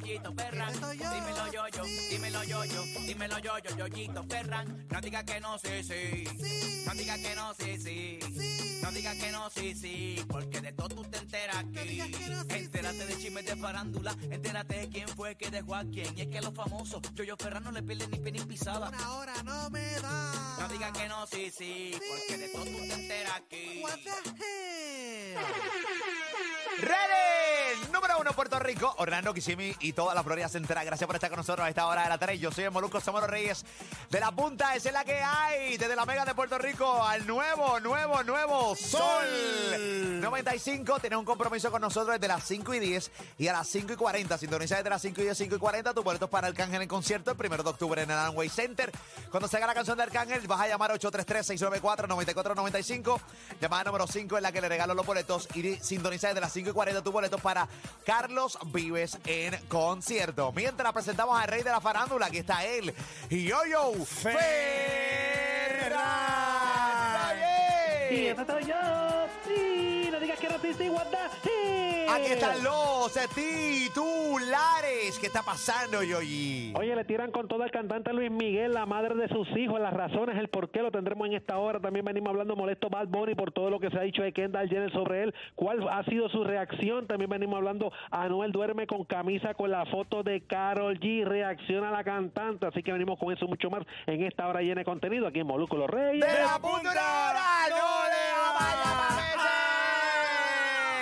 Yoyito Ferran. Ese soy yo. Dímelo yo-yo, Sí. dímelo yo-yo, dímelo yo-yo, Yoyito Ferran. No diga que no, sí, sí. Sí. No diga que no, sí, sí. Sí. No diga que no, sí, sí. Porque de todo tú te enteras aquí. digas Entérate sí. de chismes de farándula. Entérate de quién fue que dejó a quién. Y es que los famosos, Yoyo Ferran no le pierden ni pie ni pisada. Una hora no me da. No diga que no, sí, sí. Porque de todo tú te enteras aquí. What the hell? ¡Ready! Número uno, Puerto Rico. Orlando Kissimmee y toda la Florida Central. Gracias por estar con nosotros a esta hora de la tarde. Yo soy el Molusco Somoro Reyes de la Punta. Esa es la que hay. Desde la Mega de Puerto Rico al nuevo, nuevo, nuevo Sol 95. Tienes un compromiso con nosotros desde las 5 y 10 y a las 5 y 40. Sintoniza desde las 5 y 10, 5 y 40. Tu boletos para Arcángel en concierto el 1 de octubre en el Amway Center. Cuando se haga la canción de Arcángel, vas a llamar 833-694-9495. Llamada número 5 en la que le regalo los boletos y sintoniza desde las 5 y 40 tus boletos para Carlos Vives en concierto. Mientras presentamos al rey de la farándula, aquí está él, Yo-Yo Ferran. Y ese soy yo. Digas que sí. Aquí están los titulares. ¿Qué está pasando, Yoyi? Oye, le tiran con todo el cantante Luis Miguel, la madre de sus hijos, las razones, el por qué lo tendremos en esta hora. También venimos hablando molesto Bad Bunny por todo lo que se ha dicho de Kendall Jenner sobre él. ¿Cuál ha sido su reacción? También venimos hablando, Anuel duerme con camisa con la foto de Carol G. Reacciona la cantante. Así que venimos con eso mucho más en esta hora llena de contenido aquí en Moluco Los Reyes. de la punta no le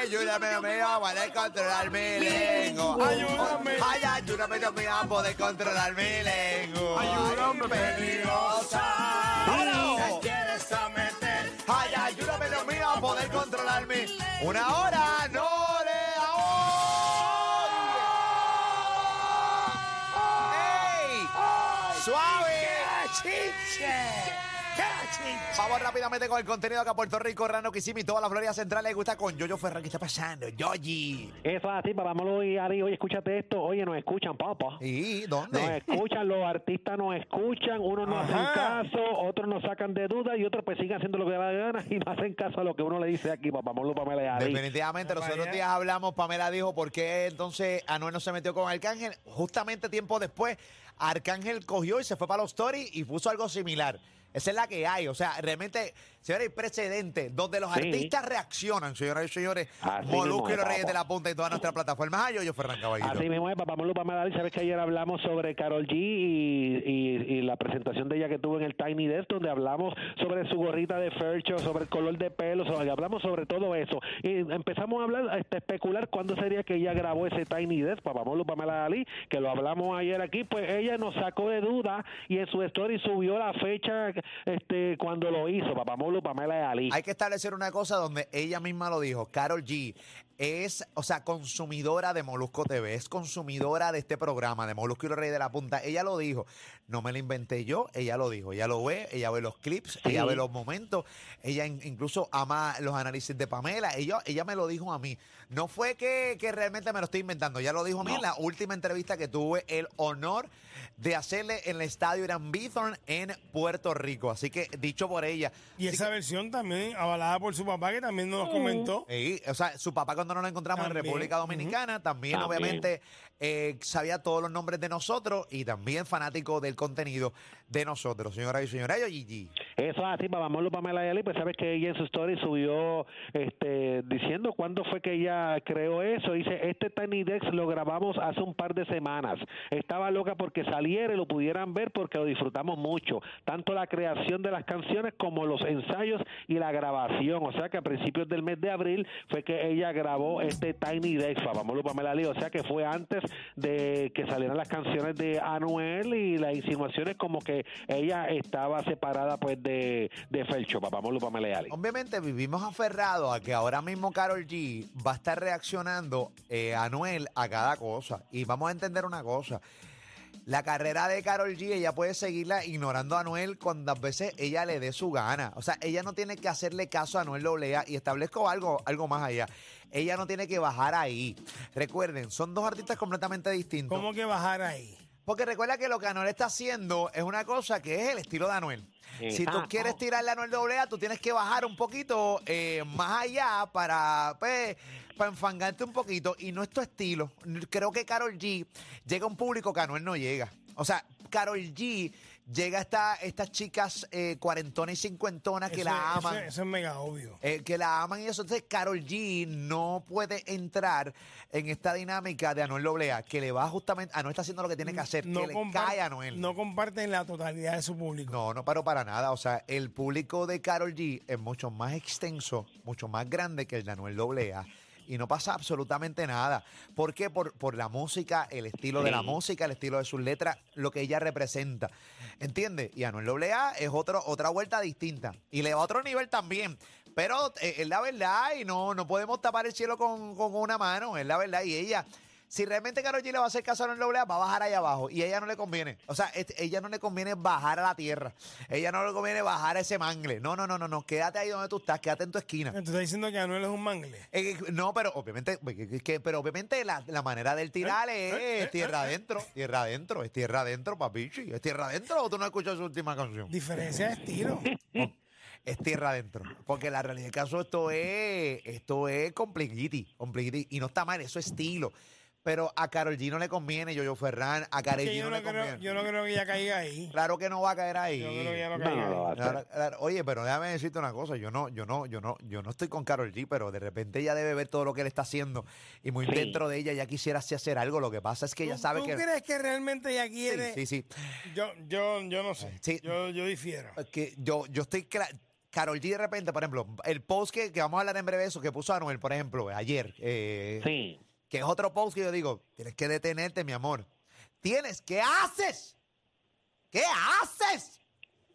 Ayúdame, Dios mío, a poder controlar mi lengua. Ayúdame. Ay, ayúdame, Dios mío, a poder controlar mi lengua. Ayúdame, Ay, peligrosa. ¡Vámonos! quieres a meter? Ay, ayúdame, Dios mío, a poder controlar mi... Una hora, no Vamos rápidamente con el contenido acá a Puerto Rico, Rano Kissimmee, toda la Florida Central le gusta con Yoyo Ferran. ¿Qué está pasando? Yoyi. Eso es así, papá, vámonos y Ari, oye, escúchate esto, oye, nos escuchan, papá. ¿Y Nos dónde? escuchan, los artistas nos escuchan, unos no hacen caso, otros nos sacan de duda y otros pues siguen haciendo lo que da la gana y no hacen caso a lo que uno le dice aquí, papá, Molo Pamela y Ari. Definitivamente, los otros días hablamos, Pamela dijo por qué entonces Anuel no se metió con Arcángel. Justamente tiempo después, Arcángel cogió y se fue para los stories y puso algo similar. Esa es la que hay. O sea, realmente, señores, hay precedentes donde los Sí. artistas reaccionan, señoras y señores. Molusco y los Reyes de la Punta y todas nuestras plataformas. Ay, yo, yo, Ferran Caballito. Así mismo es, papá Pamela y sabes que ayer hablamos sobre Carol G y, y- y la presentación de ella que tuvo en el Tiny Desk, donde hablamos sobre su gorrita de Fercho, sobre el color de pelo, sobre- hablamos sobre todo eso. Y empezamos a hablar, a este, especular cuándo sería que ella grabó ese Tiny Desk, papá Pamela Ali, que lo hablamos ayer aquí, pues ella nos sacó de duda y en su story subió la fecha este cuando lo hizo, papá Molo Pamela Ali. Hay que establecer una cosa donde ella misma lo dijo, Carol G es, o sea, consumidora de Molusco TV, es consumidora de este programa, de Molusco y los Reyes de la Punta. Ella lo dijo, no me lo inventé yo, ella lo dijo, ella lo ve, ella ve los clips, ella ve los momentos, ella in- incluso ama los análisis de Pamela, ella, ella me lo dijo a mí. No fue que, que realmente me lo estoy inventando, ella lo dijo a mí en la última entrevista que tuve el honor de hacerle en el estadio Irán Bithorn en Puerto Rico. Así que, dicho por ella. Y esa versión también avalada por su papá, que también nos comentó. Sí, o sea, su papá cuando nos lo encontramos en República Dominicana, también, También. obviamente eh, sabía todos los nombres de nosotros y también fanático del contenido de nosotros, señoras y señores. Yo, Gigi. Eso es así, para Molo Pamela y Ali, pues sabes que ella en su story subió este diciendo cuándo fue que ella creó eso. Dice, este Tiny Dex lo grabamos hace un par de semanas. Estaba loca porque saliera y lo pudieran ver porque lo disfrutamos mucho. Tanto la creación de las canciones como los ensayos y la grabación. O sea que a principios del mes de abril fue que ella grabó este Tiny Dex, para Molo Pamela Ali. O sea que fue antes de que salieran las canciones de Anuel y las insinuaciones como que ella estaba separada pues de, de Felcho, papá Molo Pamela y Ali. Obviamente vivimos aferrados a que ahora mismo Carol G va a estar reaccionando eh, a Noel a cada cosa. Y vamos a entender una cosa. La carrera de Carol G, ella puede seguirla ignorando a Anuel cuantas veces ella le dé su gana. O sea, ella no tiene que hacerle caso a Anuel Lolea y establezco algo, algo más allá. Ella no tiene que bajar ahí. Recuerden, son dos artistas completamente distintos. ¿Cómo que bajar ahí? Porque recuerda que lo que Anuel está haciendo es una cosa que es el estilo de Anuel. Si tú quieres tirarle a Anuel AA, tú tienes que bajar un poquito eh, más allá para, pues, para enfangarte un poquito. Y no es tu estilo. Creo que Carol G llega a un público que Anuel no llega. O sea, Carol G llega esta- estas chicas eh, cuarentonas y cincuentonas que Eso- la aman. Eso, es mega obvio. Eh, que la aman y eso. Entonces, Carol G no puede entrar en esta dinámica de Anuel AA, que le va justamente. Anuel está haciendo lo que tiene que hacer, que le compar- cae a Anuel. no comparten la totalidad de su público. No, no paro para nada. O sea, el público de Carol G es mucho más extenso, mucho más grande que el de Anuel AA. Y no pasa absolutamente nada. ¿Por qué? Por, por la música, el estilo de la música, el estilo de sus letras, lo que ella representa. ¿Entiendes? Y Anuel AA es otro, otra vuelta distinta. Y le va a otro nivel también. Pero eh, es la verdad y no, no podemos tapar el cielo con, con una mano. Es la verdad. Y ella, si realmente Karol G le va a hacer caso a Anuel AA, va a bajar allá abajo. Y a ella no le conviene. O sea, este, ella no le conviene bajar a la tierra. Ella no le conviene bajar a ese mangle. No, no, no, no, no. Quédate ahí donde tú estás. Quédate en tu esquina. Tú estás diciendo que Anuel es un mangle. Eh, no, pero obviamente, que- pero obviamente la, la manera del tirar es tierra adentro, tierra adentro, es tierra adentro, papichi, es tierra adentro o tú no escuchas su última canción. Diferencia de estilo. Es tierra adentro, porque la realidad del caso esto es, esto es compliquiti, y no está mal, eso es estilo. Pero a Carol G no le conviene, Yoyo Ferran, a Karol Que G yo, no, no le creo, conviene. yo no creo que ella caiga ahí. Claro que no va a caer ahí. Yo creo que ella no No, caiga no lo va a ahí. hacer. Claro, claro. Oye, pero déjame decirte una cosa, yo no, yo no, yo no, yo no estoy con Carol G, pero de repente ella debe ver todo lo que él está haciendo y muy Sí. dentro de ella ya quisiera así hacer algo. Lo que pasa es que ella ¿Tú- sabe ¿Tú que, crees que realmente ella quiere? sí, sí, sí. Yo, yo, yo no sé. Sí. Yo, yo difiero. que yo, yo estoy cla- Carol G de repente, por ejemplo, el post que, que vamos a hablar en breve de eso que puso Anuel, por ejemplo, ayer, eh, Sí. Que es otro post que yo digo, tienes que detenerte, mi amor. Tienes, ¿qué haces? ¿Qué haces?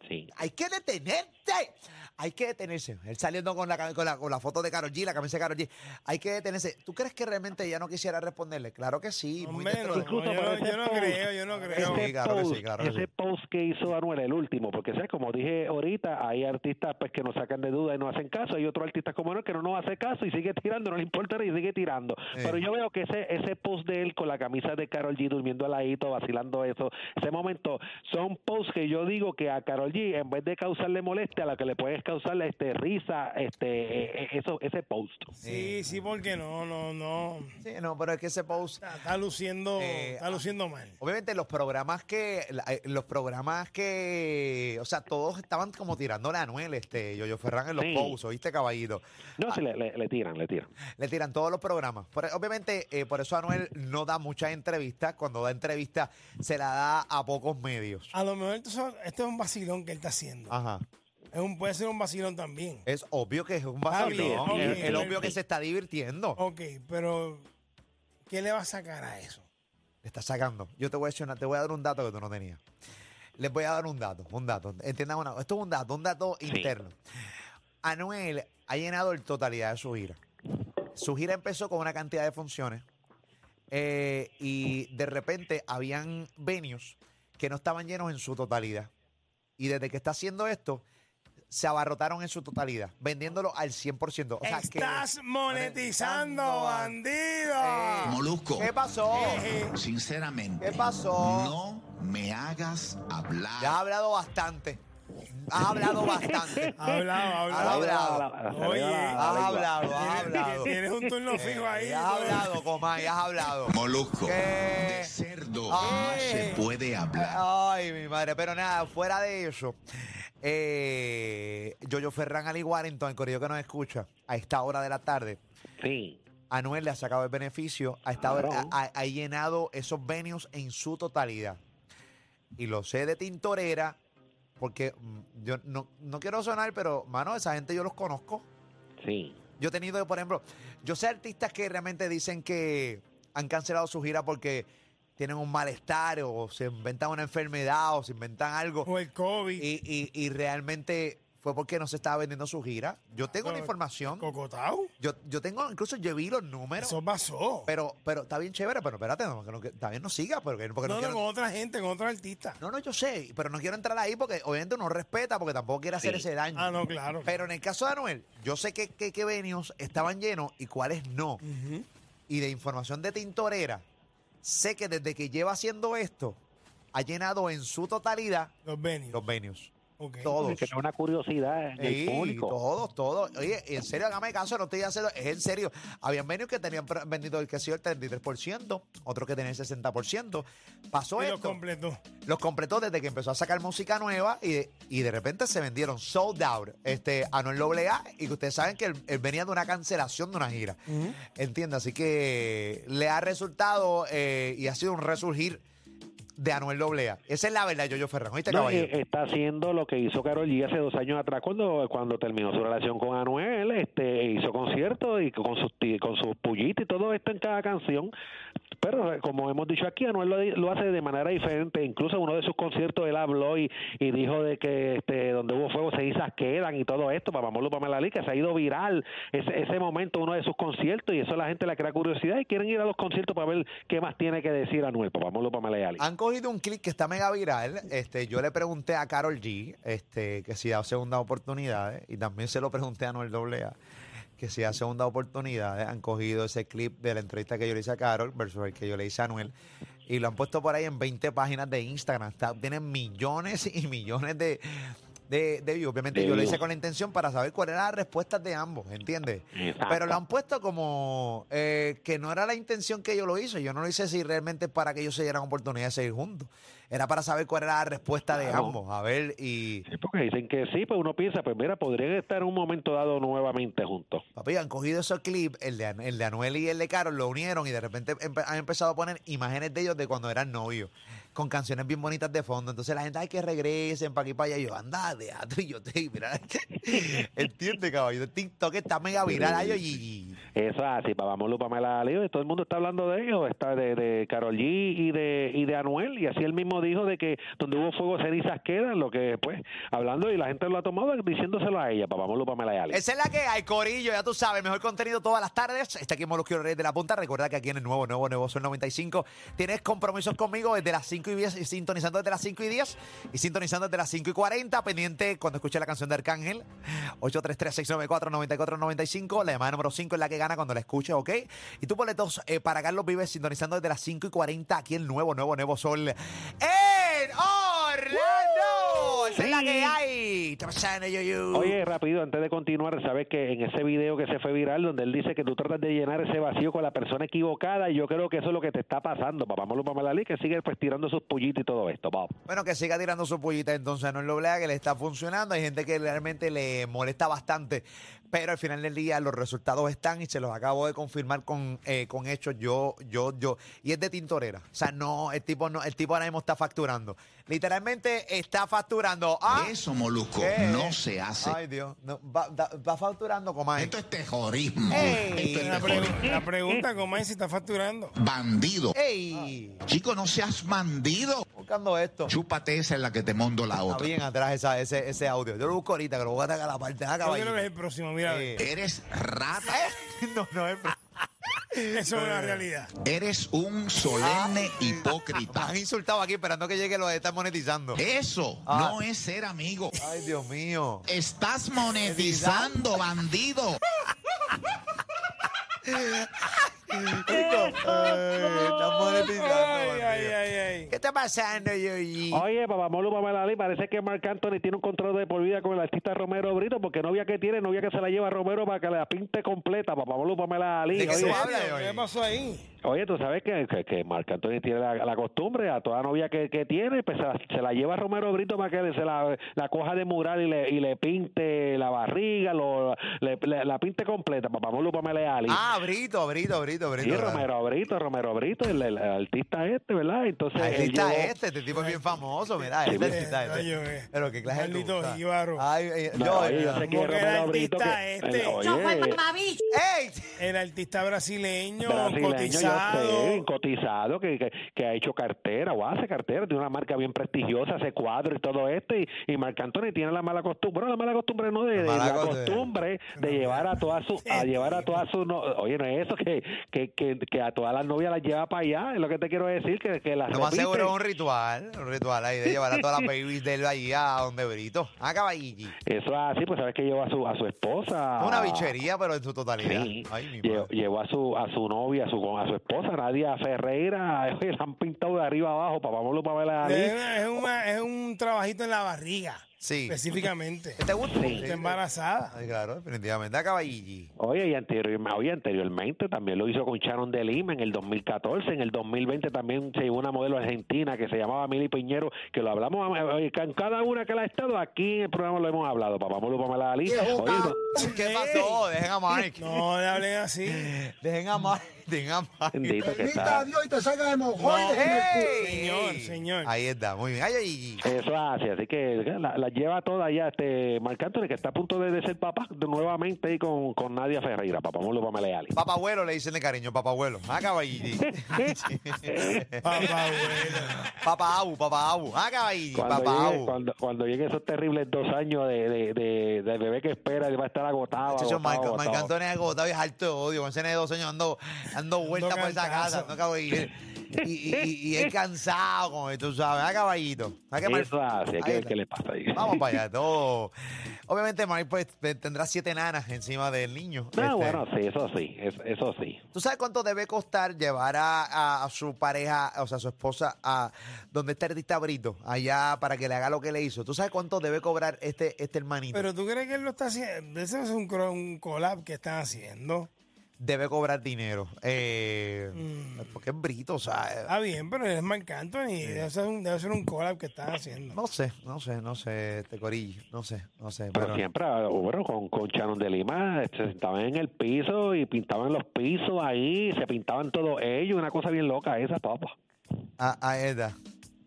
Sí. Hay que detenerte. Hay que detenerse. Él saliendo con la, con la, con la foto de Karol G, la camisa de Karol G. Hay que detenerse. ¿Tú crees que realmente ella no quisiera responderle? Claro que sí. muy no, de- Incluso yo, no, ese yo no post, creo, yo no creo. Sí, ese claro que sí, post, claro que ese sí. post que hizo Anuel, el último, porque ¿sabes? como dije ahorita, hay artistas pues que nos sacan de duda y no hacen caso, hay otros artistas como Anuel que no nos hace caso y sigue tirando, no le importa y sigue tirando. Eh. Pero yo veo que ese ese post de él con la camisa de Carol G durmiendo al ladito, vacilando eso, ese momento, son posts que yo digo que a Carol G, en vez de causarle molestia, a la que le puedes causarle este risa, este eh, eh, eso ese post. Sí, sí, porque no, no, no. Sí, no, pero es que ese post. Está, está luciendo, Eh, está luciendo mal. Obviamente los programas que, eh, los programas que, o sea, todos estaban como tirándole a Anuel, este, Yoyo Ferran en los Sí. posts, ¿oíste, caballito? No, si le, le, le tiran, le tiran. Le tiran todos los programas. Por- obviamente, eh, por eso Anuel no da muchas entrevistas. Cuando da entrevistas, se la da a pocos medios. A lo mejor esto, esto es un vacilón que él está haciendo. Ajá. Es un, puede ser un vacilón también. Es obvio que es un vacilón. bien, ok, es, obvio que se está divirtiendo. Ok, pero ¿qué le va a sacar a eso? Le está sacando. Yo te voy a decir una- te voy a dar un dato que tú no tenías. Les voy a dar un dato, un dato. Entiendan una, esto es un dato, un dato Sí. interno. Anuel ha llenado el totalidad de su gira. Su gira empezó con una cantidad de funciones eh, y de repente habían venues que no estaban llenos en su totalidad. Y desde que está haciendo esto, se abarrotaron en su totalidad, vendiéndolo al 100%. O sea, que- Estás monetizando, monetizando, bandido. Eh, Molusco, ¿Qué pasó? Eh, sinceramente, ¿Qué pasó? no me hagas hablar. Ya has hablado bastante. Has hablado bastante. ha hablado, ha Has hablado. hablado. Oye, Has hablado, has Tienes- hablado. Tienes un turno fijo ahí. Ya has hablado, Comay, ya has hablado. Molusco, ¿Qué? de cerdo no Ay. se puede hablar. Ay, mi madre. Pero nada, fuera de eso, eh, Yoyo Ferran Ali Warrington, el corrido que nos escucha, a esta hora de la tarde, Sí. Anuel le ha sacado el beneficio, ha, estado, ha llenado esos venues en su totalidad. Y lo sé de Tintorera, porque mm, yo no, no quiero sonar, pero, mano, esa gente yo los conozco. Sí. Yo he tenido, por ejemplo, yo sé artistas que realmente dicen que han cancelado su gira porque tienen un malestar o se inventan una enfermedad o se inventan algo O el COVID. y, y- y realmente fue porque no se estaba vendiendo su gira. Yo tengo la información. Cocotao. Yo, yo tengo, incluso yo vi los números. Eso pasó. Pero, pero está bien chévere, pero espérate, no, que no- que también no siga, porque, porque no, no, no, quiero- con otra gente, con otros artistas. no, no, yo sé, pero no quiero entrar ahí porque obviamente uno respeta, porque tampoco quiere hacer Sí. ese daño. Ah, no, claro. Pero en el caso de Anuel, yo sé que, que, que venues estaban llenos y cuáles no. Y de información de Tintorera, sé que desde que lleva haciendo esto, ha llenado en su totalidad Los venues. los venues. Ok. Todos. Que es una curiosidad en el Sí, público. todos, todos. Oye, en serio, hágame caso, no estoy haciendo, es en serio. Habían venues que tenían vendido el que sí, el 33%, otros que tenían el 60%. Pasó Y esto. los completó. los completó desde que empezó a sacar música nueva y de, y de repente se vendieron sold out este, Anuel AA y que ustedes saben que él, él venía de una cancelación de una gira. Entiende, así que le ha resultado eh, y ha sido un resurgir de Anuel AA. Esa es la verdad, Yoyo Ferran. ¿Oíste, No, eh, está haciendo lo que hizo Carol G hace dos años atrás cuando cuando terminó su relación con Anuel, este hizo conciertos y con sus con sus pullitas y todo esto en cada canción. Pero eh, como hemos dicho aquí, Anuel lo, hace de manera diferente. Incluso en uno de sus conciertos él habló y, y dijo de que este donde hubo fuego cenizas quedan y todo esto. Para Mamolo Pamela Lee, que se ha ido viral ese, ese momento, uno de sus conciertos y eso la gente le crea curiosidad y quieren ir a los conciertos para ver qué más tiene que decir Anuel. Para Mamolo Pamela Lee. Han cogido un clip que está mega viral. Este, yo le pregunté a Carol G este, que si da segundas oportunidades y también se lo pregunté a Anuel AA que si da segundas oportunidades. Han cogido ese clip de la entrevista que yo le hice a Carol versus el que yo le hice a Anuel y lo han puesto por ahí en 20 páginas de Instagram. Está, tienen millones y millones de, de, de views. Obviamente De yo lo hice con la intención para saber cuáles eran las respuestas de ambos, ¿entiendes? Exacto. Pero lo han puesto como eh, que no era la intención que yo lo hice. Yo no lo hice si realmente para que ellos se dieran oportunidad de seguir juntos. Era para saber cuál era la respuesta de ambos. A ver, y Sí, porque dicen que sí, pues uno piensa, pues mira, podrían estar en un momento dado nuevamente juntos. papi, han cogido esos clips, el de, el de Anuel y el de Carol, lo unieron y de repente empe- han empezado a poner imágenes de ellos de cuando eran novios, con canciones bien bonitas de fondo. Entonces la gente, ay, que regresen para aquí para allá. Y yo, anda, teatro, y yo te mira. Entiende, caballo. TikTok está mega viral. Ay, y, Eso es así, Mamolo, Pamela Lío, y todo el mundo está hablando de ellos, está de, de Carol G y de, y de Anuel, y así él mismo dijo de que donde hubo fuego cenizas quedan, lo que pues, hablando y la gente lo ha tomado diciéndoselo a ella, para Mamolo, Pamela Yali. Esa es la que hay, Corillo, ya tú sabes, mejor contenido todas las tardes. Está aquí en Molusquio Reyes de la Punta. Recuerda que aquí en el nuevo, nuevo, nuevo Sol 95 tienes compromisos conmigo desde las 5 y 10 y sintonizando desde las 5 y 10 y sintonizando desde las 5 y 40. Pendiente cuando escuche la canción de Arcángel, 833-694-9495. La llamada número 5 es la que gana cuando la escuches, ¿ok? Y tú boletos eh, para Carlos Vives sintonizando desde las 5 y 40 aquí el nuevo, nuevo, nuevo Sol en Orlando. Es la que hay. Oye, rápido, antes de continuar, sabes que en ese video que se fue viral, donde él dice que tú tratas de llenar ese vacío con la persona equivocada, y yo creo que eso es lo que te está pasando, papá Mamolo, Pamela Lee, que sigue pues tirando sus pollitos y todo esto, Bob. Bueno, que siga tirando su pollita entonces, no es lo blea que le está funcionando. Hay gente que realmente le molesta bastante, pero al final del día los resultados están y se los acabo de confirmar con, eh, con hechos. Yo, yo, yo. Y es de tintorera. O sea, no, el tipo no, el tipo ahora mismo está facturando. Literalmente está facturando. Ah, Eso, Molusco, ¿qué? no se hace. Ay, Dios. No, va, da- va facturando como Esto es terrorismo. Ey. Esto es La, terrorismo. pregu- la pregunta, ¿cómo es si está facturando? Bandido. ¡Ey! Chico, no seas bandido. Buscando esto. Chúpate esa en la que te mondo la Está otra. bien atrás esa, ese, ese audio. Yo lo busco ahorita, que lo voy a atacar a la parte de acá. Yo creo que es el próximo, mira. Eh. Eres rata. No, no es. Eso es una realidad. Eres un solemne Me hipócrita. han insultado aquí esperando que llegue lo de estar monetizando. Eso Ah. no es ser amigo. Ay, Dios mío. Estás monetizando, bandido. Chico, ay, están monetizando. Ay, bandido. ay, ay, ay. ¿Qué está pasando, Yoyi? Oye, papá Molo Pamela Lee, parece que Marc Anthony tiene un contrato de por vida con el artista Romero Brito, porque novia que tiene, novia que se la lleva a Romero para que la pinte completa, papá Molo Pamela Lee. ¿De qué hablas, ¿Qué pasó ahí? Oye, tú sabes que, que, que Marc Anthony tiene la, la costumbre, a toda novia que, que tiene, pues se la, se la lleva a Romero Brito para que se la, la coja de mural y le, y le pinte la barriga, lo, le, le- la pinte completa, papá Molo Pamela Lee. Ah, Brito, Brito, Brito, Brito. Sí. Romero Brito, Romero Brito, el, el artista este, ¿verdad? Entonces, está llevó- este, este tipo es bien famoso, mira, Sí, este artista ay, yo, este. eh. Pero qué clase de jíbaro. Ay, eh, No, yo, oye, yo sé que ¿Cómo que el Romero Brito que, artista este? oye, Yo fue. El artista brasileño, brasileño, yo cotizado. que, que, que ha hecho cartera o hace cartera, tiene una marca bien prestigiosa, hace cuadros y todo esto, y, y Marc Anthony tiene la mala costumbre, bueno, la mala costumbre no, de, La costumbre. de llevar a todas su, a llevar a todas sus, no, oye, no es eso, que, que, que, que a todas las novias las lleva para allá, es lo que te quiero decir, que, que las Lo más repite. seguro es un ritual, un ritual ahí de llevar a todas las babies de él ahí a donde Brito. A caballilli. Eso es así, pues sabes que llevó a su, a su esposa. Una bichería, pero en su totalidad. Sí, Ay, mi llevó, llevó a su a su novia, a su a su esposa, Nadia Ferreira, la han pintado de arriba abajo, papá Pamela y Ali. Es, es una- es un trabajito en la barriga. Sí. Específicamente. ¿Te gusta? Está embarazada. Ay, claro, definitivamente. Acaba Gigi. Oye, y anterior, oye, anteriormente también lo hizo con Sharon de Lima en el 2014. En el 2020 también se llevó una modelo argentina que se llamaba Mili Piñero, que lo hablamos en cada una que la ha estado aquí en el programa lo hemos hablado. Papá Molo, Pamela Ali. Oye, ¿Qué pasó? Dejen a Mike. No le hablen así. Dejen a Mike. Dejen a Mike. bendito que está. ¡Ey! Señor, señor. Ahí está, muy bien. Ay, ay, Gigi. Eso es así, así que la, la lleva toda ya este Marc Anthony, que está a punto de, de ser papá de- nuevamente ahí con, con Nadia Ferreira, papá Molo, Pamela y Ali. Papá abuelo le dicen de cariño, papá abuelo. Acaba Gigi. Papá, bueno. papá Abu, papá Abu. Acaba Gigi, Cuando papá llegue, Abu. cuando, cuando llegue esos terribles dos años de, de, de, de bebé que espera, va a estar agotado. Chacho, agotado. Marco Antonio es agotado y es harto de odio. Con ese de dos años ando, ando vuelta por esa casa. No acabo de ir. Y, y, es cansado con esto, tú sabes. Ah, caballito. Ah, que Mar- Eso hay que ver está. qué le pasa ahí. Vamos para allá. Todo. Obviamente, Mike pues, te- tendrá siete nanas encima del niño. No, Este, bueno, sí, eso sí, eso, eso sí. ¿Tú sabes cuánto debe costar llevar a, a- a su pareja, o sea, a su esposa, a donde está el artista Brito, allá para que le haga lo que le hizo? ¿Tú sabes cuánto debe cobrar este, este hermanito? Pero tú crees que él lo está haciendo. Ese es un, un collab que están haciendo. Debe cobrar dinero. Eh, Mm. Porque es Brito, o sea. eh, Está bien, pero él es Marc Anthony. Debe ser un, debe ser un collab que están haciendo. No sé, no sé, no sé, este corillo, no sé, no sé. Pero Pero, siempre, ah, bueno, con, con de Lima se sentaban en el piso y pintaban los pisos ahí, se pintaban todos ellos, una cosa bien loca esa, papá. a, a Eda,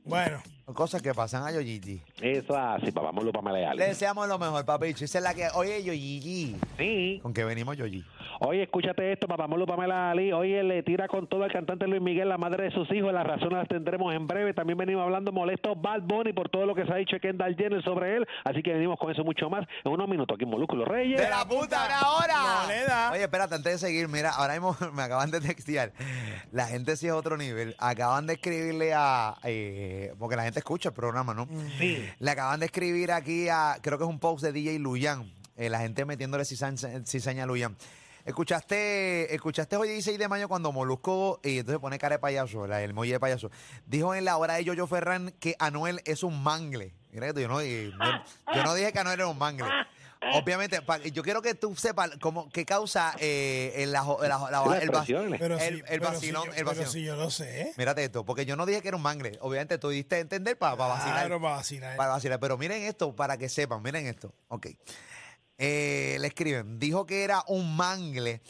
Bueno, cosas que pasan a Yoyigi. Eso es así, papá, vamos para Le Maleal. deseamos lo mejor, papicho. Esa es la que. Oye, Yoyigi. Sí. ¿Con qué venimos, Yoyi? Oye, escúchate esto, papá Molo Pamela Ali. Oye, le tira con todo el cantante Luis Miguel, la madre de sus hijos. Las razones las tendremos en breve. También venimos hablando molesto Bad Bunny por todo lo que se ha dicho Kendall Jenner sobre él. Así que venimos con eso mucho más en unos minutos aquí en Molúsculo Reyes. ¡De la puta una hora! Le. Oye, espérate, antes de seguir, mira, ahora mismo me acaban de textear. La gente sí es otro nivel. Acaban de escribirle a. eh, porque la gente escucha el programa, ¿no? Sí. Le acaban de escribir aquí a. Creo que es un post de DJ Luyan. eh, la gente metiéndole cizaña, cizaña a Luyan. Escuchaste, escuchaste hoy 16 de mayo cuando Molusco, y entonces pone cara de payaso, la, el molle de payaso, dijo en la hora de Yoyo Ferran que Anuel es un mangle. Mira yo no, yo, yo no dije que Anuel era un mangle. Obviamente, pa- yo quiero que tú sepas cómo, qué causa eh, el, la- la- la- Las el, va- expresiones. pero El- si, el pero vacilón, si yo, el pero si yo lo sé. Mírate esto, porque yo no dije que era un mangle. Obviamente tú diste a entender para vacilar. Claro, para vacilar. Para vacilar. Pero miren esto, para que sepan, miren esto. Ok. Eh, le escriben, dijo que era un mangle,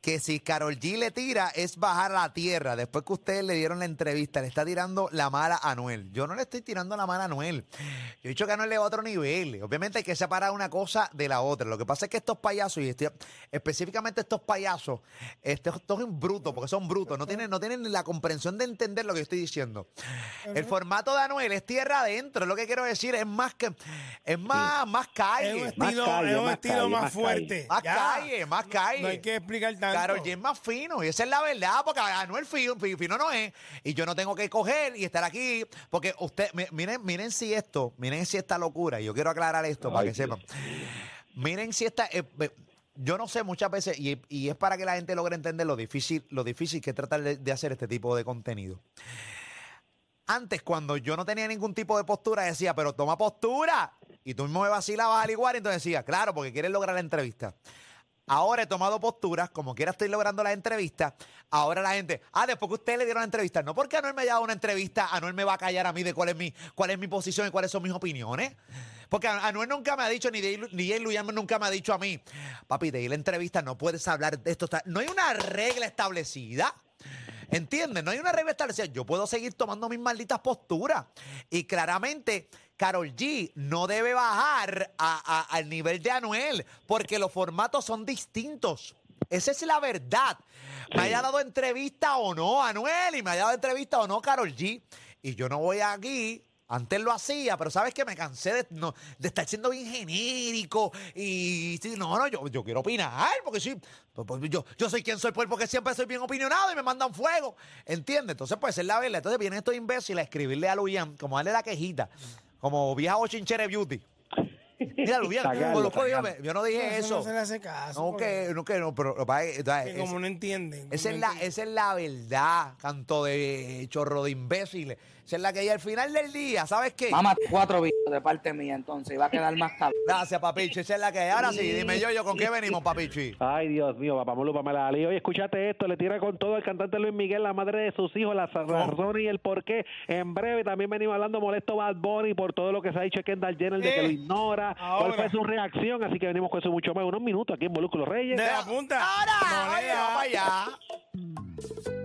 que si Carol G le tira es bajar a la tierra. Después que ustedes le dieron la entrevista, le está tirando la mala a Anuel. Yo no le estoy tirando la mala a Anuel. Yo he dicho que Anuel le va a otro nivel. Obviamente hay que separar una cosa de la otra. Lo que pasa es que estos payasos, y estoy- específicamente estos payasos, estos, estos son brutos, porque son brutos, no tienen, no tienen la comprensión de entender lo que yo estoy diciendo. El formato de Anuel es tierra adentro, es lo que quiero decir, es más que, es más, más Es calle. un Más estilo, calle, es un más estilo calle, más, más fuerte. Más Ya. calle, más calle. No hay que explicar tanto. Carol G es más fino y esa es la verdad, porque Anuel fino, fi- fino no es. Y yo no tengo que coger y estar aquí, porque usted, mi- miren, miren si esto, miren si esta locura, y yo quiero aclarar esto para que sepan. Miren si esta, eh, eh, yo no sé muchas veces, y, y es para que la gente logre entender lo difícil, lo difícil que es tratar de, de hacer este tipo de contenido. Antes, cuando yo no tenía ningún tipo de postura, decía, pero toma postura. Y tú mismo me vacilabas al igual, y entonces decía, claro, porque quieres lograr la entrevista. Ahora he tomado posturas, como quiera estoy logrando la entrevista. Ahora la gente, ah, después que ustedes le dieron la entrevista, no porque Anuel me haya dado una entrevista, Anuel me va a callar a mí de cuál es mi, cuál es mi posición y cuáles son mis opiniones. Porque Anuel nunca me ha dicho, ni Jay Luyan nunca me ha dicho a mí, papi, ir a la entrevista no puedes hablar de esto. está-". No hay una regla establecida. ¿Entiendes? No hay una regla establecida. Yo puedo seguir tomando mis malditas posturas. Y claramente, Carol G no debe bajar a- a- al nivel de Anuel, porque los formatos son distintos. Esa es la verdad. Me haya dado entrevista o no Anuel y me haya dado entrevista o no Carol G. Y yo no voy aquí. Antes lo hacía, pero sabes que me cansé de, no- de estar siendo bien genérico. Y no, no, yo, yo quiero opinar, porque sí. pues, pues, yo, yo soy quien soy, pues, porque siempre soy bien opinionado y me mandan fuego. ¿Entiendes? Entonces, pues, es la verdad. Entonces vienen estos imbéciles a escribirle a Luyan, como darle la quejita, como vieja bochinchera beauty. Mira, Lubián, Sacarlo, Molusco dijo, sacarlo. yo no dije Eso eso. no se le hace caso. No, que no, que no, pero lo que pasa es que, porque es- como no entienden. esa es, la, esa es la verdad, canto de chorro de imbéciles. Esa es la que ella al final del día, ¿sabes qué? Mamá, cuatro videos de parte mía, entonces, y va a quedar más cabrón. Gracias, papichi. Esa es la que hay. Ahora sí, dime yo, yo, ¿con qué venimos, papichi? Ay, Dios mío, papá Molo, Pamela Ali. Oye, escúchate esto, le tira con todo el cantante Luis Miguel, la madre de sus hijos, las razones y el porqué. En breve también venimos hablando molesto Bad Bunny por todo lo que se ha dicho Kendall Jenner, de que Eh, lo ignora ahora, cuál fue su reacción. Así que venimos con eso mucho más. Unos minutos aquí en Volúculos Reyes. De la punta. Ahora. No, vaya.